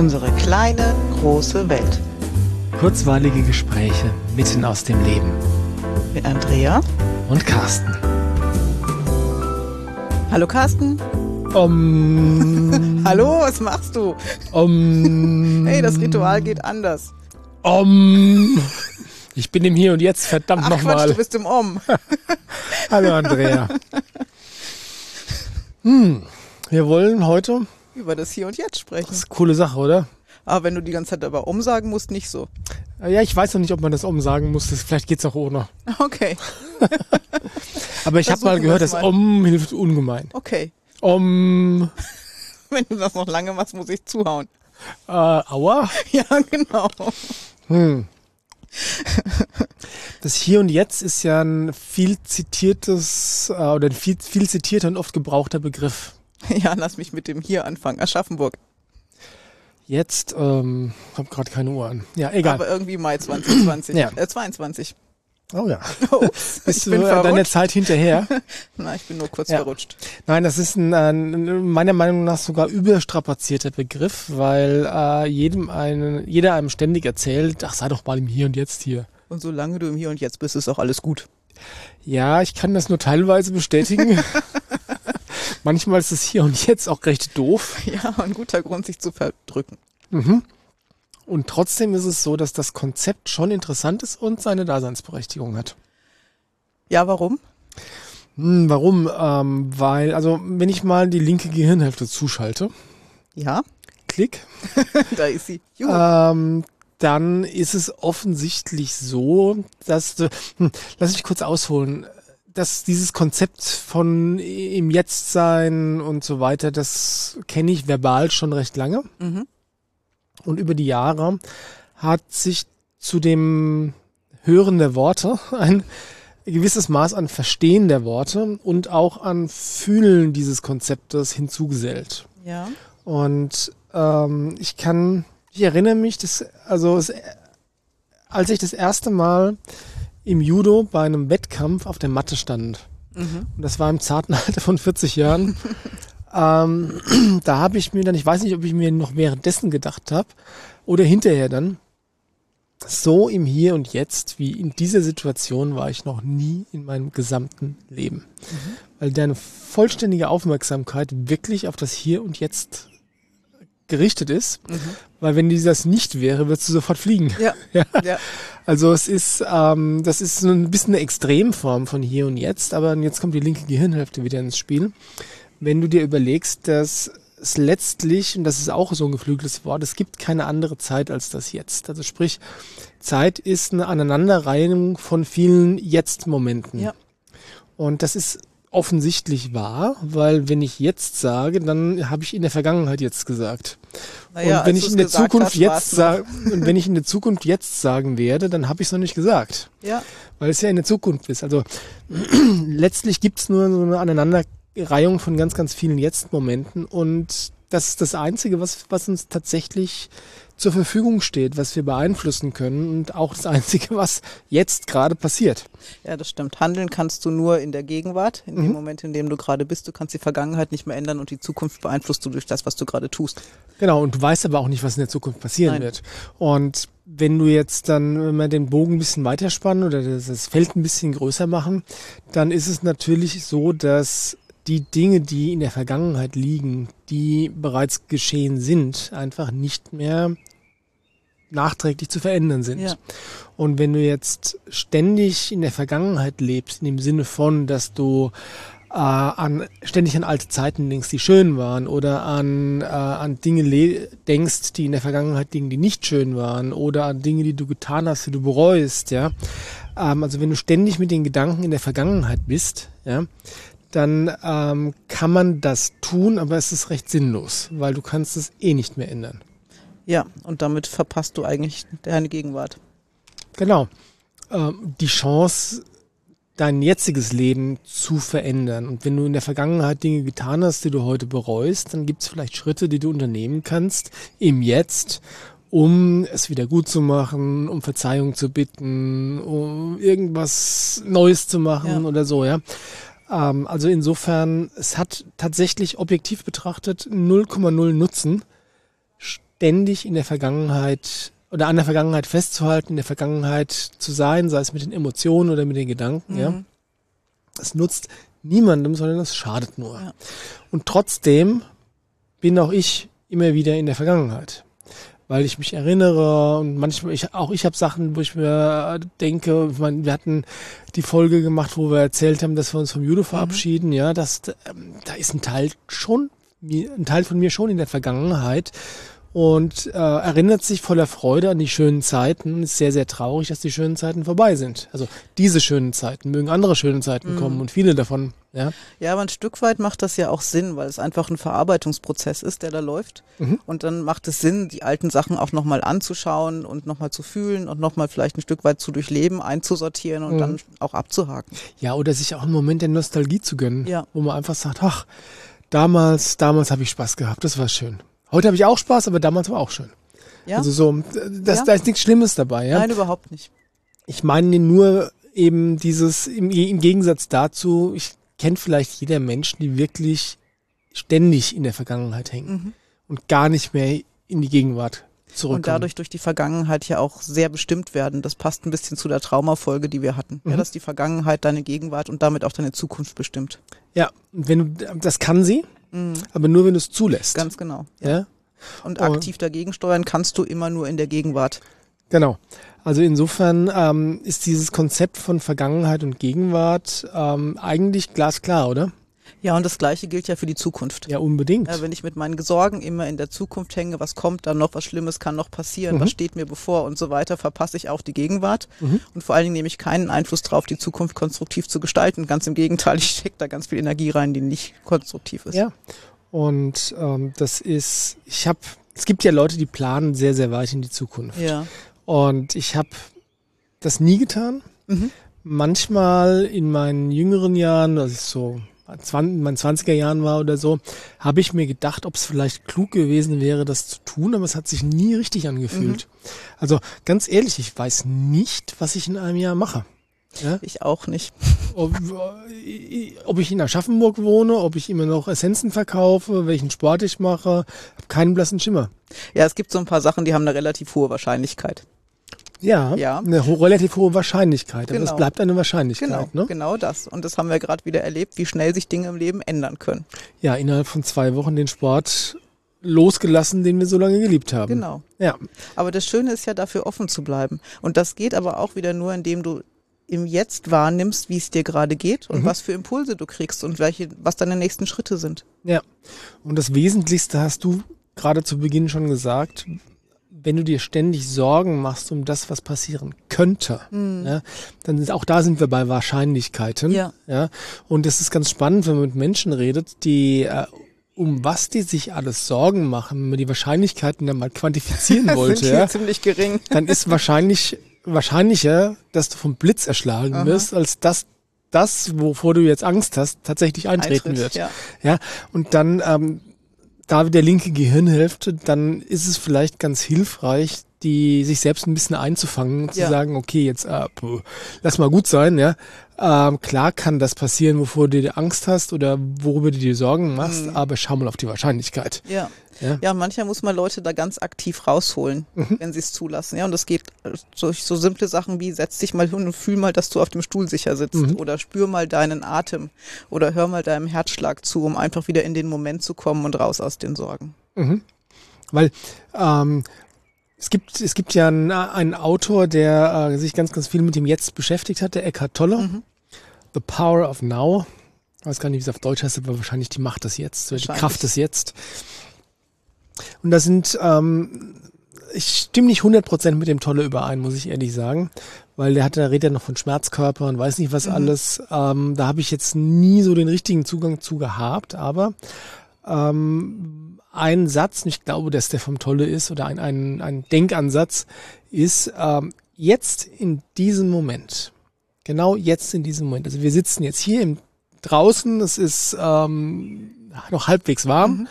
Unsere kleine, große Welt. Kurzweilige Gespräche mitten aus dem Leben. Mit Andrea und Carsten. Hallo Carsten. Um, Hallo, was machst du? Um, hey, das Ritual geht anders. Um, ich bin im Hier und Jetzt, verdammt nochmal. Du bist im Om. Hallo Andrea. Hm, wir wollen heute über das Hier und Jetzt sprechen. Das ist eine coole Sache, oder? Aber wenn du die ganze Zeit aber umsagen musst, nicht so. Ja, ich weiß noch nicht, ob man das umsagen muss. Vielleicht geht's auch ohne. Okay. aber ich habe mal gehört, dass Om hilft ungemein. Okay. Om. Wenn du das noch lange machst, muss ich zuhauen. Äh, aua? Ja, genau. Hm. Das Hier und Jetzt ist ja ein viel zitiertes äh, oder ein viel, viel zitierter und oft gebrauchter Begriff. Ja, lass mich mit dem Hier anfangen. Aschaffenburg. Jetzt, ähm, habe gerade keine Uhr an. Ja, egal. Aber irgendwie Mai 2020. ja. Äh, 22. Oh ja. Ups, Bist du deiner Zeit hinterher? Nein, ich bin nur kurz ja. verrutscht. Nein, das ist ein, ein, meiner Meinung nach sogar überstrapazierter Begriff, weil äh, jedem einen, jeder einem ständig erzählt, ach sei doch mal im Hier und Jetzt hier. Und solange du im Hier und Jetzt bist, ist auch alles gut. Ja, ich kann das nur teilweise bestätigen. Manchmal ist es hier und jetzt auch recht doof. Ja, ein guter Grund, sich zu verdrücken. Mhm. Und trotzdem ist es so, dass das Konzept schon interessant ist und seine Daseinsberechtigung hat. Ja, warum? Hm, warum? Ähm, weil, also wenn ich mal die linke Gehirnhälfte zuschalte. Ja. Klick. da ist sie. Ähm, dann ist es offensichtlich so, dass, hm, lass mich kurz ausholen dass dieses Konzept von im Jetzt sein und so weiter, das kenne ich verbal schon recht lange. Mhm. Und über die Jahre hat sich zu dem Hören der Worte ein gewisses Maß an Verstehen der Worte und auch an Fühlen dieses Konzeptes hinzugesellt. Ja. Und ähm, ich kann, ich erinnere mich, dass, also es, als ich das erste Mal im Judo bei einem Wettkampf auf der Matte stand. Mhm. Und das war im zarten Alter von 40 Jahren. ähm, da habe ich mir dann, ich weiß nicht, ob ich mir noch währenddessen gedacht habe oder hinterher dann, so im Hier und Jetzt wie in dieser Situation war ich noch nie in meinem gesamten Leben. Mhm. Weil deine vollständige Aufmerksamkeit wirklich auf das Hier und Jetzt gerichtet ist. Mhm. Weil wenn dieses nicht wäre, würdest du sofort fliegen. Ja. ja. ja. Also es ist, ähm, das ist so ein bisschen eine Extremform von hier und jetzt, aber jetzt kommt die linke Gehirnhälfte wieder ins Spiel. Wenn du dir überlegst, dass es letztlich, und das ist auch so ein geflügeltes Wort, es gibt keine andere Zeit als das Jetzt. Also sprich, Zeit ist eine Aneinanderreihung von vielen Jetzt-Momenten. Ja. Und das ist offensichtlich wahr, weil wenn ich jetzt sage, dann habe ich in der Vergangenheit jetzt gesagt. Naja, und wenn ich in der Zukunft hast, jetzt sage, und wenn ich in der Zukunft jetzt sagen werde, dann habe ich es noch nicht gesagt. Ja. Weil es ja in der Zukunft ist. Also letztlich gibt es nur so eine Aneinanderreihung von ganz, ganz vielen Jetzt-Momenten und das ist das Einzige, was, was uns tatsächlich zur Verfügung steht, was wir beeinflussen können und auch das Einzige, was jetzt gerade passiert. Ja, das stimmt. Handeln kannst du nur in der Gegenwart, in mhm. dem Moment, in dem du gerade bist. Du kannst die Vergangenheit nicht mehr ändern und die Zukunft beeinflusst du durch das, was du gerade tust. Genau, und du weißt aber auch nicht, was in der Zukunft passieren Nein. wird. Und wenn du jetzt dann wir den Bogen ein bisschen weiterspannen oder das Feld ein bisschen größer machen, dann ist es natürlich so, dass die Dinge, die in der Vergangenheit liegen, die bereits geschehen sind, einfach nicht mehr nachträglich zu verändern sind. Ja. Und wenn du jetzt ständig in der Vergangenheit lebst, in dem Sinne von, dass du äh, an, ständig an alte Zeiten denkst, die schön waren, oder an, äh, an Dinge denkst, die in der Vergangenheit liegen, die nicht schön waren, oder an Dinge, die du getan hast, die du bereust, ja. Ähm, also wenn du ständig mit den Gedanken in der Vergangenheit bist, ja, dann ähm, kann man das tun, aber es ist recht sinnlos, weil du kannst es eh nicht mehr ändern. Ja, und damit verpasst du eigentlich deine Gegenwart. Genau. Ähm, die Chance, dein jetziges Leben zu verändern. Und wenn du in der Vergangenheit Dinge getan hast, die du heute bereust, dann gibt es vielleicht Schritte, die du unternehmen kannst im Jetzt, um es wieder gut zu machen, um Verzeihung zu bitten, um irgendwas Neues zu machen ja. oder so, ja. Ähm, also insofern, es hat tatsächlich objektiv betrachtet 0,0 Nutzen, ständig in der Vergangenheit oder an der Vergangenheit festzuhalten, in der Vergangenheit zu sein, sei es mit den Emotionen oder mit den Gedanken, ja. Mhm. Das nutzt niemandem, sondern das schadet nur. Ja. Und trotzdem bin auch ich immer wieder in der Vergangenheit. Weil ich mich erinnere und manchmal, ich, auch ich habe Sachen, wo ich mir denke, ich meine, wir hatten die Folge gemacht, wo wir erzählt haben, dass wir uns vom Judo verabschieden, ja, das, ähm, da ist ein Teil schon, ein Teil von mir schon in der Vergangenheit und äh, erinnert sich voller Freude an die schönen Zeiten und ist sehr, sehr traurig, dass die schönen Zeiten vorbei sind. Also diese schönen Zeiten, mögen andere schöne Zeiten kommen und viele davon, ja. Ja, aber ein Stück weit macht das ja auch Sinn, weil es einfach ein Verarbeitungsprozess ist, der da läuft. Mhm. Und dann macht es Sinn, die alten Sachen auch nochmal anzuschauen und nochmal zu fühlen und nochmal vielleicht ein Stück weit zu durchleben, einzusortieren und Mhm. dann auch abzuhaken. Ja, oder sich auch einen Moment der Nostalgie zu gönnen, Ja. wo man einfach sagt, ach, damals, damals habe ich Spaß gehabt, das war schön. Heute habe ich auch Spaß, aber damals war auch schön. Ja, Also so, das, Ja. da ist nichts Schlimmes dabei, ja. nein, überhaupt nicht. Ich meine nur eben dieses, im, im Gegensatz dazu, ich kenne vielleicht jeder Menschen, die wirklich ständig in der Vergangenheit hängen Mhm. und gar nicht mehr in die Gegenwart Und zurückkommen. dadurch durch die Vergangenheit ja auch sehr bestimmt werden. Das passt ein bisschen zu der Traumafolge, die wir hatten. Ja, Mhm. dass die Vergangenheit deine Gegenwart und damit auch deine Zukunft bestimmt. ja, und wenn du, das kann sie, Mhm. aber nur wenn du es zulässt. Ganz genau. ja. Und Oh. aktiv dagegen steuern kannst du immer nur in der Gegenwart. Genau. Also insofern ähm, ist dieses Konzept von Vergangenheit und Gegenwart ähm, eigentlich glasklar, oder? Ja, und das Gleiche gilt ja für die Zukunft. Ja, unbedingt. Ja, wenn ich mit meinen Sorgen immer in der Zukunft hänge, was kommt dann noch, was Schlimmes kann noch passieren, Mhm. was steht mir bevor und so weiter, verpasse ich auch die Gegenwart. Mhm. Und vor allen Dingen nehme ich keinen Einfluss drauf, die Zukunft konstruktiv zu gestalten. Ganz im Gegenteil, ich stecke da ganz viel Energie rein, die nicht konstruktiv ist. Ja. Und ähm, das ist, ich habe, es gibt ja Leute, die planen sehr, sehr weit in die Zukunft. Ja. Und ich habe das nie getan. Mhm. Manchmal in meinen jüngeren Jahren, als ich so 20, in meinen 20er Jahren war oder so, habe ich mir gedacht, ob es vielleicht klug gewesen wäre, das zu tun, aber es hat sich nie richtig angefühlt. Also ganz ehrlich, ich weiß nicht, was ich in einem Jahr mache. Ja? Ich auch nicht. Ob, ob ich in Aschaffenburg wohne, ob ich immer noch Essenzen verkaufe, welchen Sport ich mache, habe keinen blassen Schimmer. Ja, es gibt so ein paar Sachen, die haben eine relativ hohe Wahrscheinlichkeit. Ja, Ja. eine ho relativ hohe Wahrscheinlichkeit, aber es Genau. bleibt eine Wahrscheinlichkeit. Genau, Ne? genau das. Und das haben wir gerade wieder erlebt, wie schnell sich Dinge im Leben ändern können. Ja, innerhalb von zwei Wochen den Sport losgelassen, den wir so lange geliebt haben. Genau. Ja, Aber das Schöne ist ja, dafür offen zu bleiben. Und das geht aber auch wieder nur, indem du im Jetzt wahrnimmst, wie es dir gerade geht und Mhm. was für Impulse du kriegst und welche, was deine nächsten Schritte sind. ja. Und das Wesentlichste hast du gerade zu Beginn schon gesagt. Wenn du dir ständig Sorgen machst um das, was passieren könnte, ja, dann ist, auch da sind wir bei Wahrscheinlichkeiten. Ja. Ja. Und das ist ganz spannend, wenn man mit Menschen redet, die äh, um was die sich alles Sorgen machen, wenn man die Wahrscheinlichkeiten dann mal quantifizieren wollte, sind ja, ziemlich gering. dann ist wahrscheinlich wahrscheinlicher, dass du vom Blitz erschlagen Aha. wirst, als dass das, wovor du jetzt Angst hast, tatsächlich eintreten Eintritt, wird. Ja. Ja, und dann, ähm, da der linke Gehirnhälfte, dann ist es vielleicht ganz hilfreich, die sich selbst ein bisschen einzufangen und zu Ja. sagen, okay, jetzt äh, lass mal gut sein, ja. Ähm, klar kann das passieren, wovor du dir Angst hast oder worüber du dir Sorgen machst, Mhm. aber schau mal auf die Wahrscheinlichkeit. Ja. Ja. ja, manchmal muss man Leute da ganz aktiv rausholen, Mhm. wenn sie es zulassen. Ja, und das geht durch so simple Sachen wie setz dich mal hin und fühl mal, dass du auf dem Stuhl sicher sitzt Mhm. oder spür mal deinen Atem oder hör mal deinem Herzschlag zu, um einfach wieder in den Moment zu kommen und raus aus den Sorgen. Mhm. Weil ähm, es gibt es gibt ja einen, einen Autor, der äh, sich ganz ganz viel mit dem Jetzt beschäftigt hat, der Eckhart Tolle. Mhm. The Power of Now. Ich weiß gar nicht, wie es auf Deutsch heißt, aber wahrscheinlich die Macht des Jetzt, die. Kraft des Jetzt. Und da sind, ähm, ich stimme nicht 100% mit dem Tolle überein, muss ich ehrlich sagen, weil der hat, da redet ja noch von Schmerzkörper und weiß nicht was Mhm. alles. Ähm, da habe ich jetzt nie so den richtigen Zugang zu gehabt, aber ähm, ein Satz, und ich glaube, dass der vom Tolle ist, oder ein, ein, ein Denkansatz ist, ähm, jetzt in diesem Moment, genau jetzt in diesem Moment, also wir sitzen jetzt hier im, draußen, es ist ähm, noch halbwegs warm,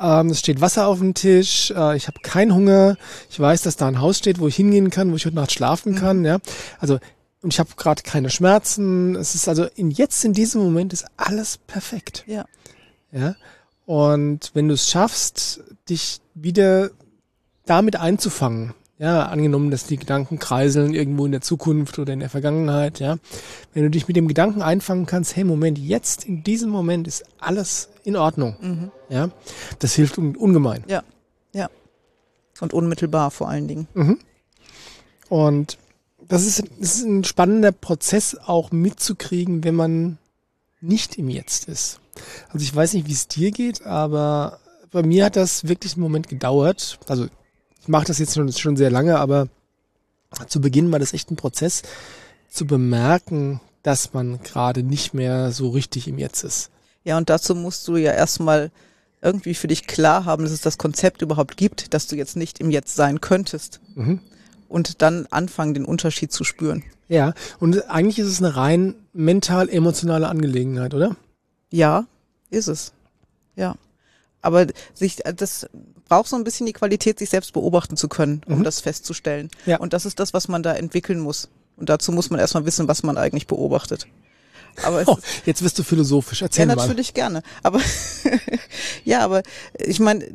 ähm, es steht Wasser auf dem Tisch, äh, ich habe keinen Hunger, ich weiß, dass da ein Haus steht, wo ich hingehen kann, wo ich heute Nacht schlafen kann, ja, also und ich habe gerade keine Schmerzen, es ist also in jetzt in diesem Moment ist alles perfekt. Ja. Ja. Und wenn du es schaffst, dich wieder damit einzufangen. Ja, angenommen, dass die Gedanken kreiseln irgendwo in der Zukunft oder in der Vergangenheit, ja. Wenn du dich mit dem Gedanken einfangen kannst, hey, Moment, jetzt in diesem Moment ist alles in Ordnung. Mhm. Ja, das hilft un ungemein. Ja, ja. Und unmittelbar vor allen Dingen. Mhm. Und das ist, das ist ein spannender Prozess auch mitzukriegen, wenn man nicht im Jetzt ist. Also ich weiß nicht, wie es dir geht, aber bei mir hat das wirklich einen Moment gedauert. Also ich mache das jetzt schon, schon sehr lange, aber zu Beginn war das echt ein Prozess, zu bemerken, dass man gerade nicht mehr so richtig im Jetzt ist. Ja, und dazu musst du ja erstmal irgendwie für dich klar haben, dass es das Konzept überhaupt gibt, dass du jetzt nicht im Jetzt sein könntest. Mhm. Und dann anfangen, den Unterschied zu spüren. Ja, und eigentlich ist es eine rein mental-emotionale Angelegenheit, oder? Ja, ist es. Ja. Aber sich, das braucht so ein bisschen die Qualität, sich selbst beobachten zu können, um Mhm. das festzustellen. Ja. Und das ist das, was man da entwickeln muss. Und dazu muss man erstmal wissen, was man eigentlich beobachtet. Aber Oh, jetzt wirst du philosophisch. Ja, Erzähl mal. natürlich gerne. Aber ja, aber ich meine,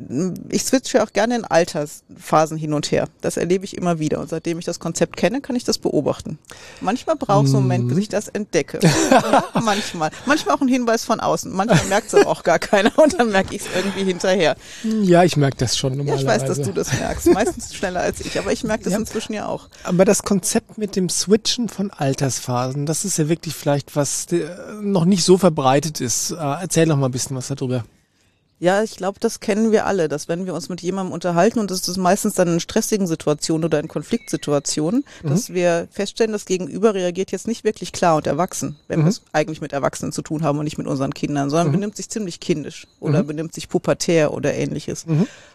ich switche auch gerne in Altersphasen hin und her. Das erlebe ich immer wieder. Und seitdem ich das Konzept kenne, kann ich das beobachten. Manchmal braucht es einen Moment, bis ich das entdecke. Ja, manchmal. Manchmal auch ein Hinweis von außen. Manchmal merkt es aber auch gar keiner und dann merke ich es irgendwie hinterher. Ja, ich merke das schon Ja, normalerweise. ich weiß, dass du das merkst. Meistens schneller als ich. Aber ich merke das Ja. inzwischen ja auch. Aber das Konzept mit dem Switchen von Altersphasen, das ist ja wirklich vielleicht was noch nicht so verbreitet ist. Äh, erzähl doch mal ein bisschen was darüber. Ja, ich glaube, das kennen wir alle, dass wenn wir uns mit jemandem unterhalten und das ist meistens dann in stressigen Situationen oder in Konfliktsituationen, dass wir feststellen, das Gegenüber reagiert jetzt nicht wirklich klar und erwachsen, wenn wir es eigentlich mit Erwachsenen zu tun haben und nicht mit unseren Kindern, sondern benimmt sich ziemlich kindisch oder benimmt sich pubertär oder ähnliches.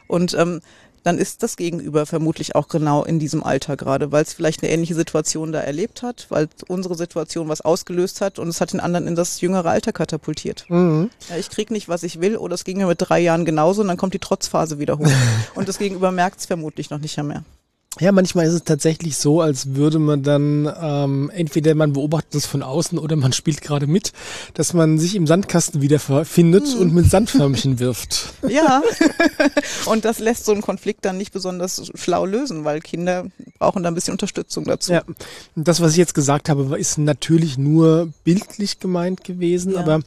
Und ähm, dann ist das Gegenüber vermutlich auch genau in diesem Alter gerade, weil es vielleicht eine ähnliche Situation da erlebt hat, weil unsere Situation was ausgelöst hat und es hat den anderen in das jüngere Alter katapultiert. Mhm. Ja, ich krieg nicht, was ich will, oder es ging mir mit drei Jahren genauso und dann kommt die Trotzphase wieder hoch. und das Gegenüber merkt es vermutlich noch nicht mehr. Ja, manchmal ist es tatsächlich so, als würde man dann ähm, entweder man beobachtet es von außen oder man spielt gerade mit, dass man sich im Sandkasten wiederfindet Hm. und mit Sandförmchen wirft. Ja. und das lässt so einen Konflikt dann nicht besonders schlau lösen, weil Kinder brauchen da ein bisschen Unterstützung dazu. Ja, und das, was ich jetzt gesagt habe, ist natürlich nur bildlich gemeint gewesen, Ja. aber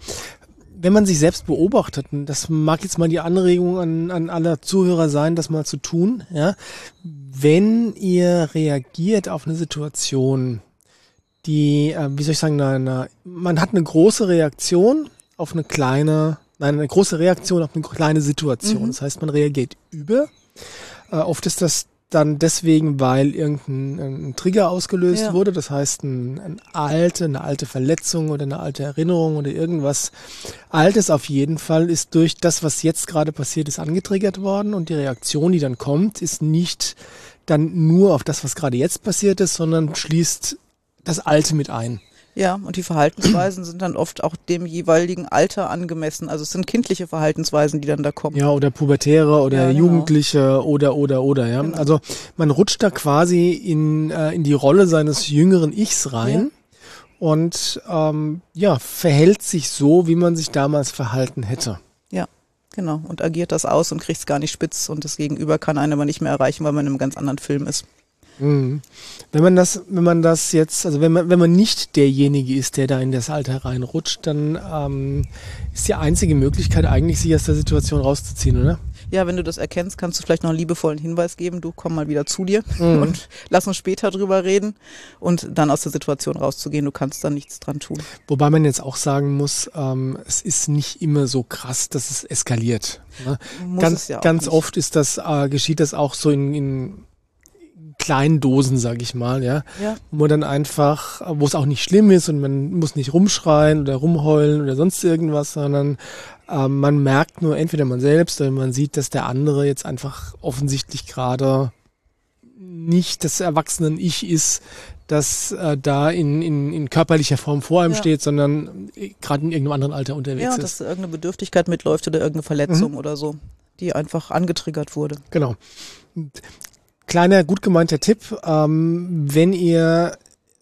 wenn man sich selbst beobachtet, und das mag jetzt mal die Anregung an, an alle Zuhörer sein, das mal zu tun, ja, wenn ihr reagiert auf eine Situation, die, äh, wie soll ich sagen, na, na, man hat eine große Reaktion auf eine kleine, nein, eine große Reaktion auf eine kleine Situation. Mhm. Das heißt, man reagiert über. Äh, oft ist das dann deswegen, weil irgendein ein Trigger ausgelöst Ja. wurde. Das heißt, ein, ein alte, eine alte Verletzung oder eine alte Erinnerung oder irgendwas Altes auf jeden Fall ist durch das, was jetzt gerade passiert ist, angetriggert worden und die Reaktion, die dann kommt, ist nicht dann nur auf das, was gerade jetzt passiert ist, sondern schließt das Alte mit ein. Ja, und die Verhaltensweisen sind dann oft auch dem jeweiligen Alter angemessen. Also es sind kindliche Verhaltensweisen, die dann da kommen. Ja, oder Pubertäre oder Ja, genau. Jugendliche oder oder oder, ja. Genau. Also man rutscht da quasi in, äh, in die Rolle seines jüngeren Ichs rein und ähm, ja, verhält sich so, wie man sich damals verhalten hätte. Genau. Und agiert das aus und kriegt es gar nicht spitz und das Gegenüber kann einen aber nicht mehr erreichen, weil man in einem ganz anderen Film ist. Mhm. Wenn man das, wenn man das jetzt, also wenn man, wenn man nicht derjenige ist, der da in das Alter reinrutscht, dann ähm, ist die einzige Möglichkeit eigentlich, sich aus der Situation rauszuziehen, oder? Ja, wenn du das erkennst, kannst du vielleicht noch einen liebevollen Hinweis geben, du komm mal wieder zu dir Mhm. und lass uns später drüber reden und dann aus der Situation rauszugehen. Du kannst da nichts dran tun. Wobei man jetzt auch sagen muss, ähm, es ist nicht immer so krass, dass es eskaliert. Ne? Muss ganz es ja ganz nicht. oft ist das, äh, geschieht das auch so in, in kleinen Dosen, sag ich mal, ja. Ja, Wo man dann einfach, wo es auch nicht schlimm ist und man muss nicht rumschreien oder rumheulen oder sonst irgendwas, sondern ähm, man merkt nur entweder man selbst oder man sieht, dass der andere jetzt einfach offensichtlich gerade nicht das erwachsenen Ich ist, das äh, da in, in, in körperlicher Form vor einem Ja. steht, sondern äh, gerade in irgendeinem anderen Alter unterwegs ja ist. dass da irgendeine Bedürftigkeit mitläuft oder irgendeine Verletzung oder so, die einfach angetriggert wurde. Genau. Kleiner, gut gemeinter Tipp, ähm, wenn ihr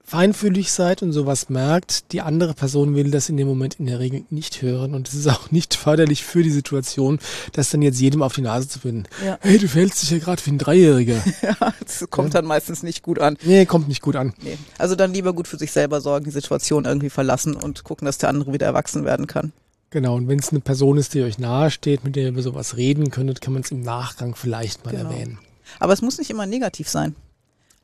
feinfühlig seid und sowas merkt, die andere Person will das in dem Moment in der Regel nicht hören und es ist auch nicht förderlich für die Situation, das dann jetzt jedem auf die Nase zu finden. Ja. Hey, du verhältst dich ja gerade wie ein Dreijähriger. Ja, das kommt dann meistens nicht gut an. Nee, kommt nicht gut an. Nee. Also dann lieber gut für sich selber sorgen, die Situation irgendwie verlassen und gucken, dass der andere wieder erwachsen werden kann. Genau, und wenn es eine Person ist, die euch nahe steht, mit der ihr über sowas reden könntet, kann man es im Nachgang vielleicht mal Genau. erwähnen. Aber es muss nicht immer negativ sein.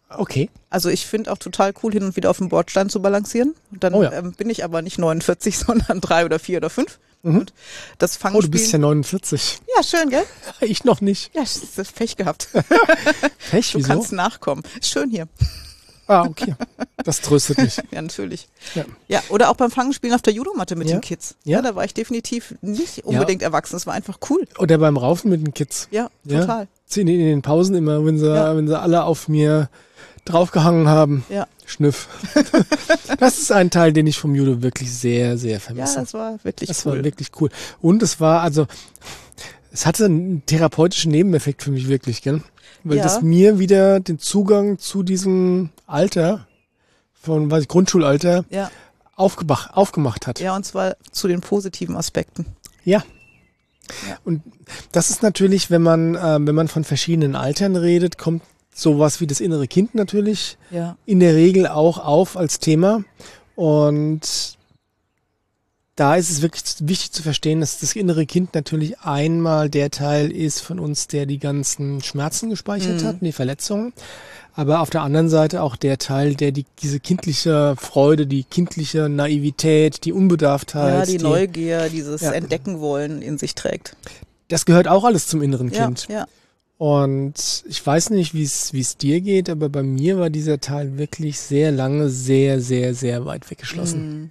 Okay. Also ich finde auch total cool, hin und wieder auf dem Bordstein zu balancieren. Und dann Oh ja. ähm, bin ich aber nicht 49, sondern drei oder vier oder fünf. Mhm. Und das Oh, Fangspiel. du bist ja 49. ja, schön, gell? Ich noch nicht. Ja, das ist Pech gehabt. Pech, Du wieso? kannst nachkommen. Ist schön hier. Ah, okay. Das tröstet mich. Ja, natürlich. Ja. Ja, oder auch beim Fangenspielen auf der Judomatte mit Ja. den Kids. Ja. da war ich definitiv nicht unbedingt erwachsen. Es war einfach cool. Oder beim Raufen mit den Kids. Ja, Ja. total. In, in den Pausen immer, wenn sie, Ja. wenn sie alle auf mir draufgehangen haben. Ja. Schnüff. das ist ein Teil, den ich vom Judo wirklich sehr, sehr Ja, vermisse. das war wirklich das cool. war wirklich cool. Und es war also, es hatte einen therapeutischen Nebeneffekt für mich wirklich, gell? Weil Ja. das mir wieder den Zugang zu diesem Alter von, weiß ich, Grundschulalter ja, aufgemacht, aufgemacht hat. ja, und zwar zu den positiven Aspekten. Ja. Ja. Und das ist natürlich, wenn man, äh, wenn man von verschiedenen Altern redet, kommt sowas wie das innere Kind natürlich Ja, in der Regel auch auf als Thema. Und da ist es wirklich wichtig zu verstehen, dass das innere Kind natürlich einmal der Teil ist von uns, der die ganzen Schmerzen gespeichert Mhm. hat, die Verletzungen. Aber auf der anderen Seite auch der Teil, der die, diese kindliche Freude, die kindliche Naivität, die Unbedarftheit, ja die Neugier, dieses Ja. Entdecken wollen in sich trägt. das gehört auch alles zum inneren Ja, Kind. ja. Und ich weiß nicht, wie es wie es dir geht, aber bei mir war dieser Teil wirklich sehr lange, sehr, sehr, sehr weit weggeschlossen.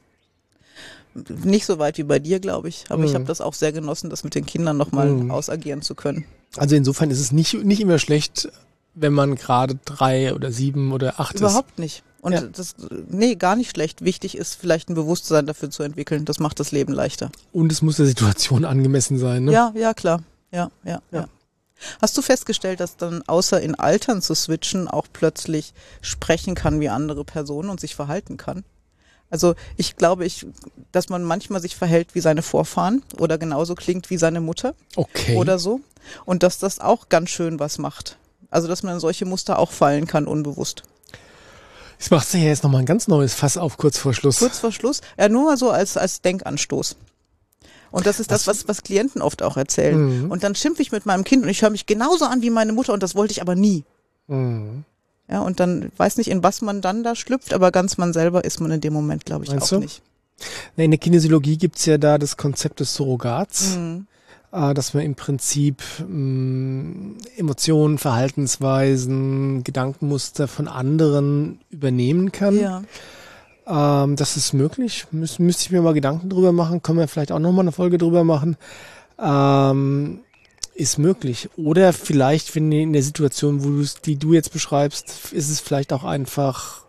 Mhm. Nicht so weit wie bei dir, glaube ich. Aber ich Mhm. habe das auch sehr genossen, das mit den Kindern nochmal Mhm. ausagieren zu können. Also insofern ist es nicht, nicht immer schlecht, wenn man gerade drei oder sieben oder acht Überhaupt nicht. Und Ja. das, nee, gar nicht schlecht. Wichtig ist vielleicht ein Bewusstsein dafür zu entwickeln. Das macht das Leben leichter. ist. Und es muss der Situation angemessen sein. Ne? Ja, ja, klar. Ja, ja, ja, Ja. Hast du festgestellt, dass dann außer in Altern zu switchen auch plötzlich sprechen kann wie andere Personen und sich verhalten kann? Also ich glaube, ich, dass man manchmal sich verhält wie seine Vorfahren oder genauso klingt wie seine Mutter Okay. oder so. Und dass das auch ganz schön was macht. Also dass man in solche Muster auch fallen kann, unbewusst. Jetzt machst du ja jetzt nochmal ein ganz neues Fass auf kurz vor Schluss. Kurz vor Schluss, ja nur mal so als, als Denkanstoß. Und das ist das, was, was Klienten oft auch erzählen. Mhm. Und dann schimpfe ich mit meinem Kind und ich höre mich genauso an wie meine Mutter und das wollte ich aber nie. Mhm. Ja, und dann weiß nicht, in was man dann da schlüpft, aber ganz man selber ist man in dem Moment, glaube ich, Meinst auch du? nicht. In der Kinesiologie gibt's ja da das Konzept des Surrogats. Mhm. Äh, dass man im Prinzip mh, Emotionen, Verhaltensweisen, Gedankenmuster von anderen übernehmen kann. Ja. Ähm, das ist möglich. Müs müsste ich mir mal Gedanken drüber machen. Können wir vielleicht auch nochmal eine Folge drüber machen. Ähm, ist möglich. Oder vielleicht, wenn in der Situation, wo du die du jetzt beschreibst, ist es vielleicht auch einfach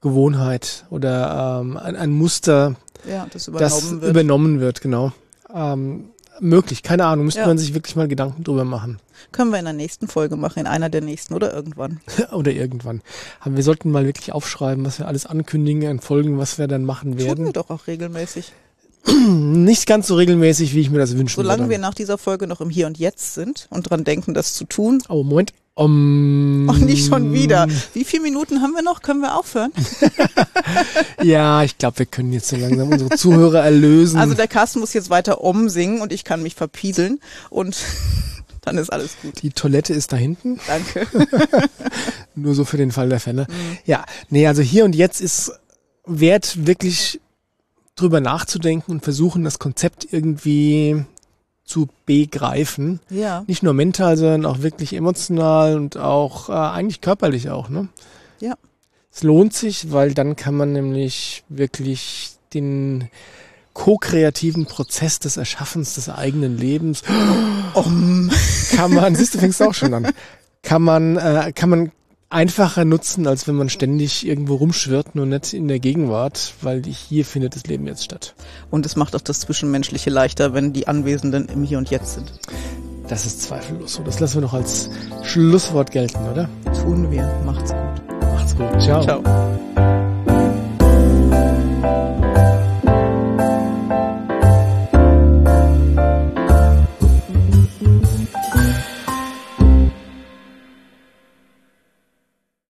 Gewohnheit oder ähm, ein, ein Muster, ja, das das übernommen wird. übernommen wird, genau. Ähm, möglich, keine Ahnung, müsste Ja. man sich wirklich mal Gedanken drüber machen. Können wir in der nächsten Folge machen, in einer der nächsten oder irgendwann. Oder irgendwann. Aber wir sollten mal wirklich aufschreiben, was wir alles ankündigen an Folgen, was wir dann machen Tun wir werden. doch auch regelmäßig. Nicht ganz so regelmäßig, wie ich mir das wünschen Solange würde. wir nach dieser Folge noch im Hier und Jetzt sind und dran denken, das zu tun. Oh, Moment. Um, Und nicht schon wieder. Wie viele Minuten haben wir noch? Können wir aufhören? Ja, ich glaube, wir können jetzt so langsam unsere Zuhörer erlösen. Also der Carsten muss jetzt weiter umsingen und ich kann mich verpieseln und dann ist alles gut. die Toilette ist da hinten, Danke. nur so für den Fall der Fälle. Mhm. Ja, nee, also hier und jetzt ist wert, wirklich drüber nachzudenken und versuchen, das Konzept irgendwie zu begreifen. Ja, Nicht nur mental, sondern auch wirklich emotional und auch äh, eigentlich körperlich auch. Ne? Ja. Es lohnt sich, weil dann kann man nämlich wirklich den ko-kreativen Prozess des Erschaffens des eigenen Lebens kann man, siehst du, fängst auch schon an, kann man, äh, kann man einfacher nutzen, als wenn man ständig irgendwo rumschwirrt, nur nicht in der Gegenwart, weil hier findet das Leben jetzt statt. und es macht auch das Zwischenmenschliche leichter, wenn die Anwesenden im Hier und Jetzt sind. Das ist zweifellos so. Das lassen wir noch als Schlusswort gelten, oder? Tun wir. Macht's gut. Macht's gut. Ciao. Ciao.